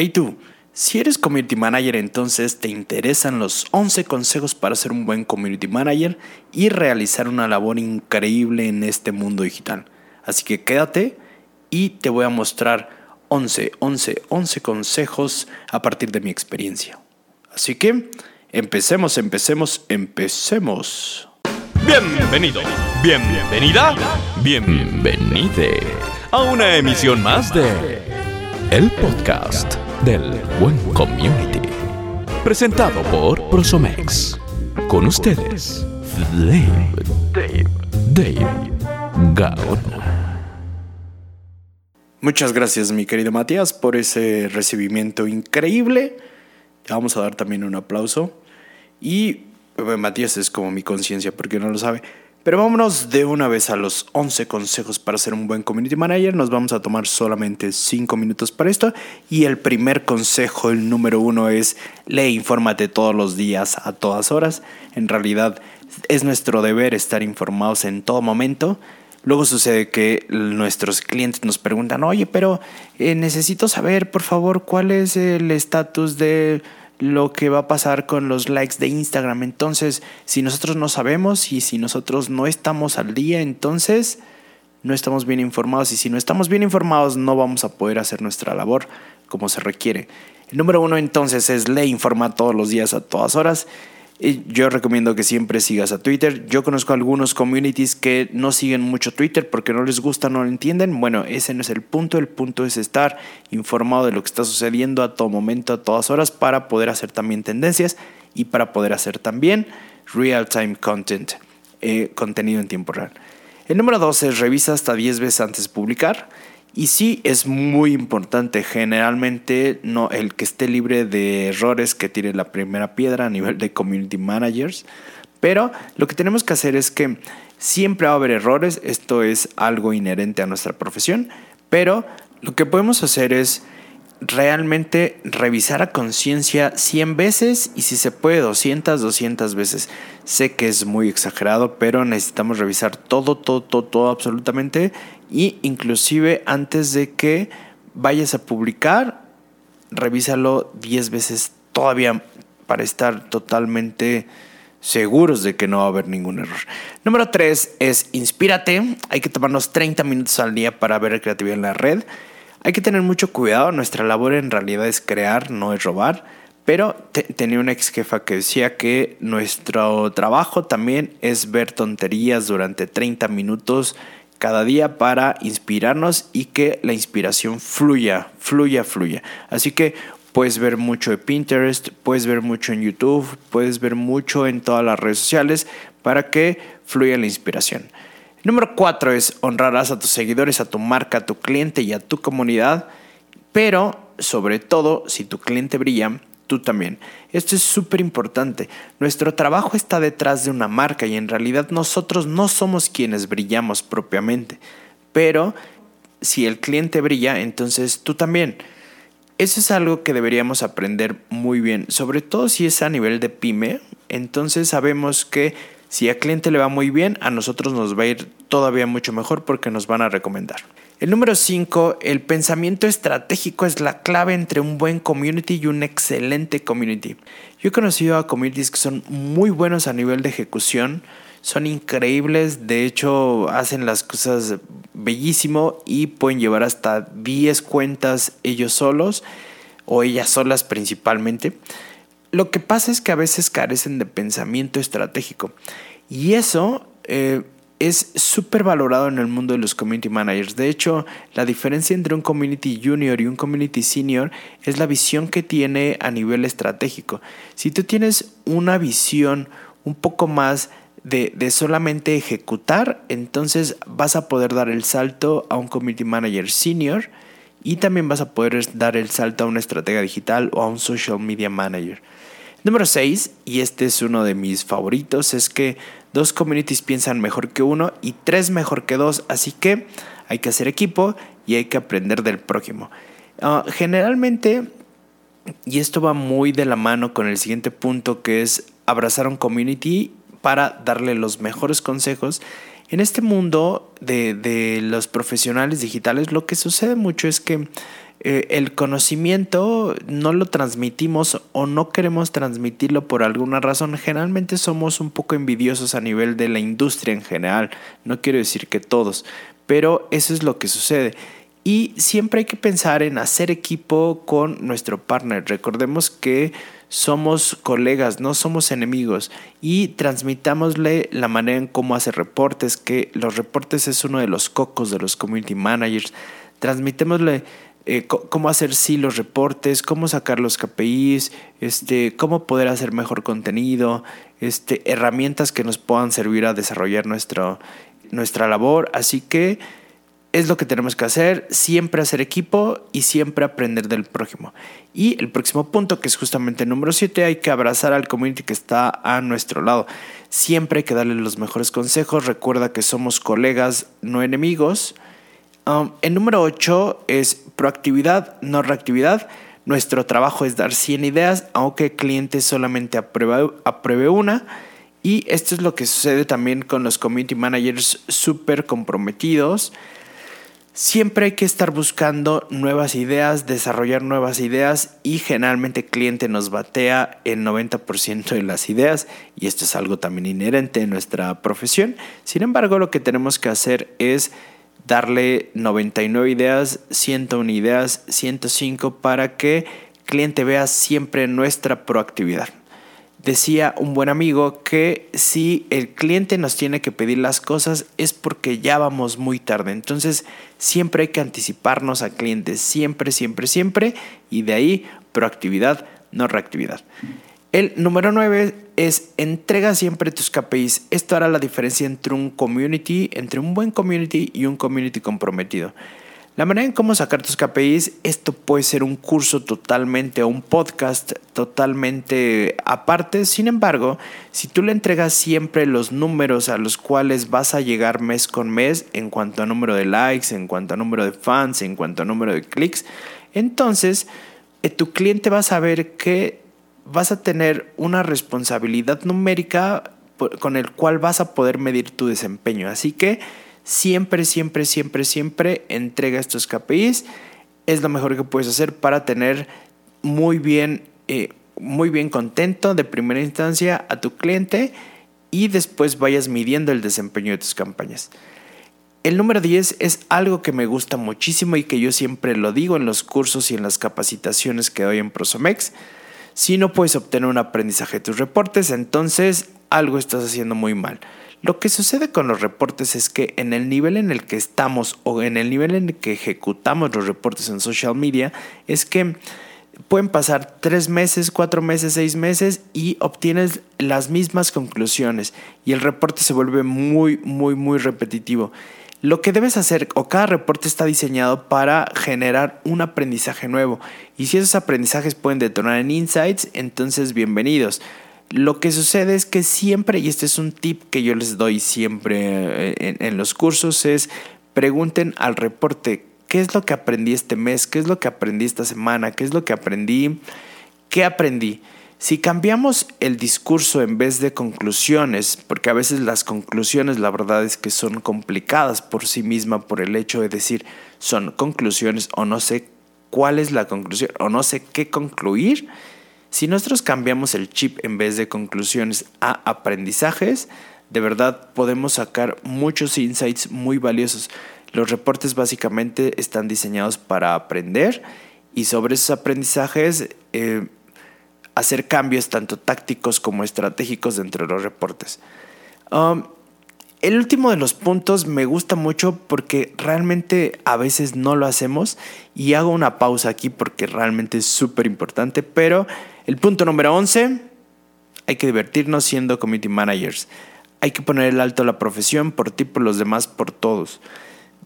Hey tú, si eres community manager entonces te interesan los 11 consejos para ser un buen community manager y realizar una labor increíble en este mundo digital. Así que quédate y te voy a mostrar 11, 11, 11 consejos a partir de mi experiencia. Así que empecemos, empecemos, empecemos. Bienvenido, bienvenida, bienvenide a una emisión más de El Podcast del Buen Community. Presentado por Prosomex. Con ustedes, Dave, Dave, Gaona. Muchas gracias, mi querido Matías, por ese recibimiento increíble. Te vamos a dar también un aplauso. Y eh, Matías es como mi conciencia, porque no lo sabe. Pero vámonos de una vez a los 11 consejos para ser un buen community manager. Nos vamos a tomar solamente 5 minutos para esto. Y el primer consejo, el número uno, es lee, infórmate todos los días, a todas horas. En realidad es nuestro deber estar informados en todo momento. Luego sucede que nuestros clientes nos preguntan, oye, pero eh, necesito saber, por favor, cuál es el estatus de lo que va a pasar con los likes de Instagram. Entonces, si nosotros no sabemos y si nosotros no estamos al día, entonces no estamos bien informados. Y si no estamos bien informados, no vamos a poder hacer nuestra labor como se requiere. El número uno entonces es le informa todos los días a todas horas. Yo recomiendo que siempre sigas a Twitter. Yo conozco algunos communities que no siguen mucho Twitter porque no les gusta, no lo entienden. Bueno, ese no es el punto. El punto es estar informado de lo que está sucediendo a todo momento, a todas horas, para poder hacer también tendencias y para poder hacer también real-time content, eh, contenido en tiempo real. El número dos es revisa hasta 10 veces antes de publicar. Y sí, es muy importante. Generalmente, no, el que esté libre de errores que tire la primera piedra a nivel de community managers. Pero lo que tenemos que hacer es que siempre va a haber errores. Esto es algo inherente a nuestra profesión. Pero lo que podemos hacer es realmente revisar a conciencia 100 veces y si se puede 200, 200 veces. Sé que es muy exagerado, pero necesitamos revisar todo, todo, todo, todo absolutamente y inclusive antes de que vayas a publicar, revísalo 10 veces todavía para estar totalmente seguros de que no va a haber ningún error. Número 3 es inspírate. Hay que tomarnos 30 minutos al día para ver creatividad en la red. Hay que tener mucho cuidado. Nuestra labor en realidad es crear, no es robar. Pero tenía una ex jefa que decía que nuestro trabajo también es ver tonterías durante 30 minutos cada día para inspirarnos y que la inspiración fluya, fluya, fluya. Así que puedes ver mucho de Pinterest, puedes ver mucho en YouTube, puedes ver mucho en todas las redes sociales para que fluya la inspiración. Número cuatro es honrarás a tus seguidores, a tu marca, a tu cliente y a tu comunidad, pero sobre todo si tu cliente brilla, tú también. Esto es súper importante. Nuestro trabajo está detrás de una marca y en realidad nosotros no somos quienes brillamos propiamente. Pero si el cliente brilla, entonces tú también. Eso es algo que deberíamos aprender muy bien, sobre todo si es a nivel de pyme. Entonces sabemos que si al cliente le va muy bien, a nosotros nos va a ir todavía mucho mejor porque nos van a recomendar. El número 5, el pensamiento estratégico es la clave entre un buen community y un excelente community. Yo he conocido a communities que son muy buenos a nivel de ejecución, son increíbles, de hecho hacen las cosas bellísimo y pueden llevar hasta 10 cuentas ellos solos o ellas solas principalmente. Lo que pasa es que a veces carecen de pensamiento estratégico y eso... Eh, es súper valorado en el mundo de los community managers. De hecho, la diferencia entre un community junior y un community senior es la visión que tiene a nivel estratégico. Si tú tienes una visión un poco más de, de, solamente ejecutar, entonces vas a poder dar el salto a un community manager senior y también vas a poder dar el salto a una estratega digital o a un social media manager. Número 6, y este es uno de mis favoritos, es que dos communities piensan mejor que uno y tres mejor que dos, así que hay que hacer equipo y hay que aprender del prójimo. Ah, generalmente, y esto va muy de la mano con el siguiente punto que es abrazar un community para darle los mejores consejos En este mundo de, de los profesionales digitales lo que sucede mucho es que eh, el conocimiento no lo transmitimos o no queremos transmitirlo por alguna razón. Generalmente somos un poco envidiosos a nivel de la industria en general. No quiero decir que todos, pero eso es lo que sucede. Y siempre hay que pensar en hacer equipo con nuestro partner. Recordemos que somos colegas, no somos enemigos y transmitámosle la manera en cómo hace reportes, que los reportes es uno de los cocos de los community managers. Transmitémosle eh, cómo hacer sí los reportes, cómo sacar los KPIs, este, cómo poder hacer mejor contenido, este, herramientas que nos puedan servir a desarrollar nuestro, nuestra labor. Así que es lo que tenemos que hacer, siempre hacer equipo y siempre aprender del prójimo. Y el próximo punto, que es justamente el número 7, hay que abrazar al community que está a nuestro lado. Siempre hay que darle los mejores consejos. Recuerda que somos colegas, no enemigos. Um, el número 8 es proactividad, no reactividad. Nuestro trabajo es dar 100 ideas, aunque el cliente solamente apruebe, una. Y esto es lo que sucede también con los community managers súper comprometidos. Siempre hay que estar buscando nuevas ideas, desarrollar nuevas ideas y generalmente el cliente nos batea el 90% de las ideas y esto es algo también inherente en nuestra profesión. Sin embargo, lo que tenemos que hacer es darle 99 ideas, 101 ideas, 105 para que cliente vea siempre nuestra proactividad. Decía un buen amigo que si el cliente nos tiene que pedir las cosas es porque ya vamos muy tarde. Entonces siempre hay que anticiparnos al cliente, siempre, siempre, siempre. Y de ahí proactividad, no reactividad. El número 9 es entrega siempre tus KPIs. Esto hará la diferencia entre un community, entre un buen community y un community comprometido. La manera en cómo sacar tus KPIs, esto puede ser un curso totalmente o un podcast totalmente aparte. Sin embargo, si tú le entregas siempre los números a los cuales vas a llegar mes con mes en cuanto a número de likes, en cuanto a número de fans, en cuanto a número de clics, entonces eh, tu cliente va a saber que vas a tener una responsabilidad numérica con el cual vas a poder medir tu desempeño. Así que siempre, siempre, siempre, siempre entrega estos KPIs. Es lo mejor que puedes hacer para tener muy bien, eh, muy bien contento de primera instancia a tu cliente y después vayas midiendo el desempeño de tus campañas. El número 10 es algo que me gusta muchísimo y que yo siempre lo digo en los cursos y en las capacitaciones que doy en Prosomex. Si no puedes obtener un aprendizaje de tus reportes, entonces algo estás haciendo muy mal. Lo que sucede con los reportes es que en el nivel en el que estamos o en el nivel en el que ejecutamos los reportes en social media es que pueden pasar tres meses, cuatro meses, seis meses y obtienes las mismas conclusiones y el reporte se vuelve muy, muy, muy repetitivo. Lo que debes hacer o cada reporte está diseñado para generar un aprendizaje nuevo y si esos aprendizajes pueden detonar en insights, entonces bienvenidos. Lo que sucede es que siempre, y este es un tip que yo les doy siempre eh, en, los cursos, es pregunten al reporte qué es lo que aprendí este mes, qué es lo que aprendí esta semana, qué es lo que aprendí, qué aprendí. Si cambiamos el discurso en vez de conclusiones, porque a veces las conclusiones la verdad es que son complicadas por sí misma por el hecho de decir son conclusiones o no sé cuál es la conclusión o no sé qué concluir, si nosotros cambiamos el chip en vez de conclusiones a aprendizajes, de verdad podemos sacar muchos insights muy valiosos. Los reportes básicamente están diseñados para aprender y sobre esos aprendizajes eh, hacer cambios tanto tácticos como estratégicos dentro de los reportes. Um, el último de los puntos me gusta mucho porque realmente a veces no lo hacemos y hago una pausa aquí porque realmente es súper importante, pero el punto número 11, hay que divertirnos siendo community managers. Hay que poner el alto a la profesión por ti, por los demás, por todos.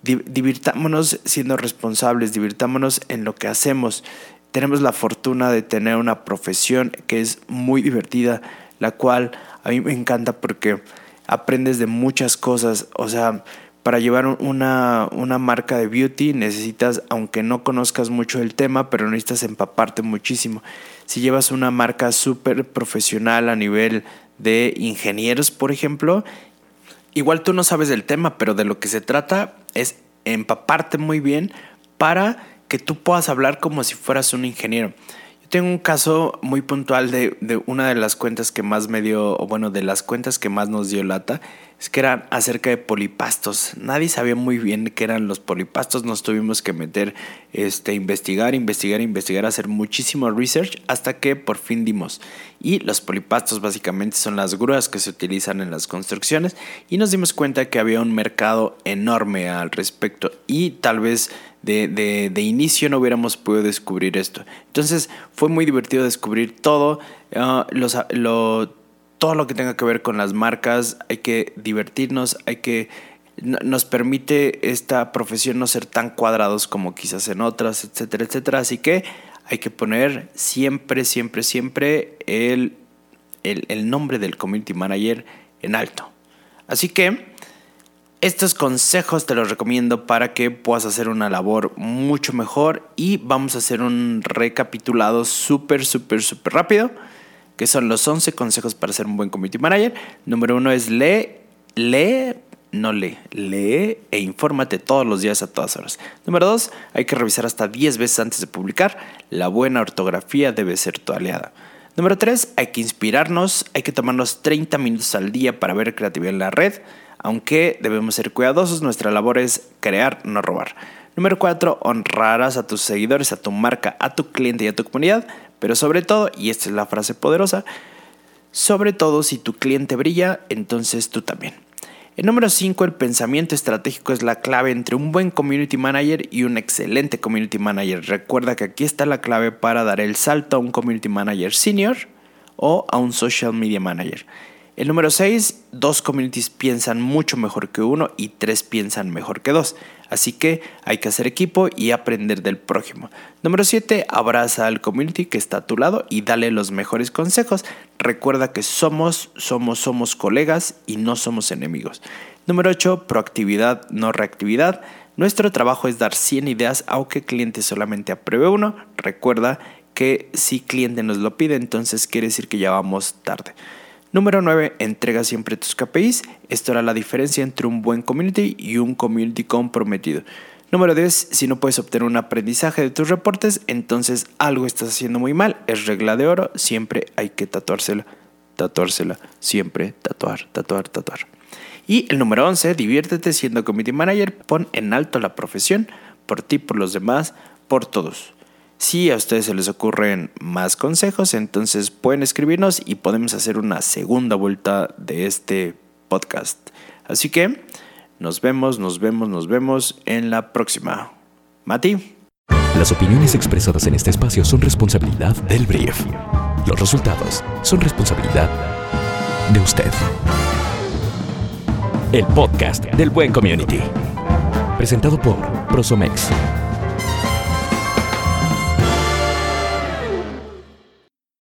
Divirtámonos siendo responsables, divirtámonos en lo que hacemos tenemos la fortuna de tener una profesión que es muy divertida, la cual a mí me encanta porque aprendes de muchas cosas. O sea, para llevar una, una marca de beauty necesitas, aunque no conozcas mucho el tema, pero necesitas empaparte muchísimo. Si llevas una marca súper profesional a nivel de ingenieros, por ejemplo, igual tú no sabes del tema, pero de lo que se trata es empaparte muy bien para que tú puedas hablar como si fueras un ingeniero. Yo tengo un caso muy puntual de, de una de las cuentas que más me dio, o bueno, de las cuentas que más nos dio lata, es que eran acerca de polipastos. Nadie sabía muy bien qué eran los polipastos. Nos tuvimos que meter, este, investigar, investigar, investigar, hacer muchísimo research hasta que por fin dimos. Y los polipastos básicamente son las grúas que se utilizan en las construcciones y nos dimos cuenta que había un mercado enorme al respecto y tal vez de, de, inicio no hubiéramos podido descubrir esto. Entonces fue muy divertido descubrir todo. Uh, los, lo, todo lo que tenga que ver con las marcas, hay que divertirnos, hay que nos permite esta profesión no ser tan cuadrados como quizás en otras, etcétera, etcétera. Así que hay que poner siempre, siempre, siempre el, el, el nombre del community manager en alto. Así que estos consejos te los recomiendo para que puedas hacer una labor mucho mejor y vamos a hacer un recapitulado súper, súper, súper rápido que son los 11 consejos para ser un buen community manager. Número uno es lee, lee, no lee, lee e infórmate todos los días a todas horas. Número dos, hay que revisar hasta 10 veces antes de publicar. La buena ortografía debe ser tu aliada. Número tres, hay que inspirarnos, hay que tomarnos 30 minutos al día para ver creatividad en la red, aunque debemos ser cuidadosos, nuestra labor es crear, no robar. Número 4. Honrarás a tus seguidores, a tu marca, a tu cliente y a tu comunidad. Pero sobre todo, y esta es la frase poderosa, sobre todo si tu cliente brilla, entonces tú también. El número 5, el pensamiento estratégico es la clave entre un buen community manager y un excelente community manager. Recuerda que aquí está la clave para dar el salto a un community manager senior o a un social media manager. El número 6, dos communities piensan mucho mejor que uno y tres piensan mejor que dos. Así que hay que hacer equipo y aprender del prójimo. Número 7, abraza al community que está a tu lado y dale los mejores consejos. Recuerda que somos, somos, somos colegas y no somos enemigos. Número 8, proactividad, no reactividad. Nuestro trabajo es dar 100 ideas, aunque el cliente solamente apruebe uno. Recuerda que si cliente nos lo pide, entonces quiere decir que ya vamos tarde. Número 9. Entrega siempre tus KPIs. Esto hará la diferencia entre un buen community y un community comprometido. Número 10. Si no puedes obtener un aprendizaje de tus reportes, entonces algo estás haciendo muy mal. Es regla de oro. Siempre hay que tatuársela. Tatuársela. Siempre tatuar, tatuar, tatuar. Y el número 11. Diviértete siendo community manager. Pon en alto la profesión. Por ti, por los demás, por todos. Si a ustedes se les ocurren más consejos, entonces pueden escribirnos y podemos hacer una segunda vuelta de este podcast. Así que nos vemos, nos vemos, nos vemos en la próxima. Mati. Las opiniones expresadas en este espacio son responsabilidad del brief. Los resultados son responsabilidad de usted. El podcast del Buen Community. Presentado por Prosomex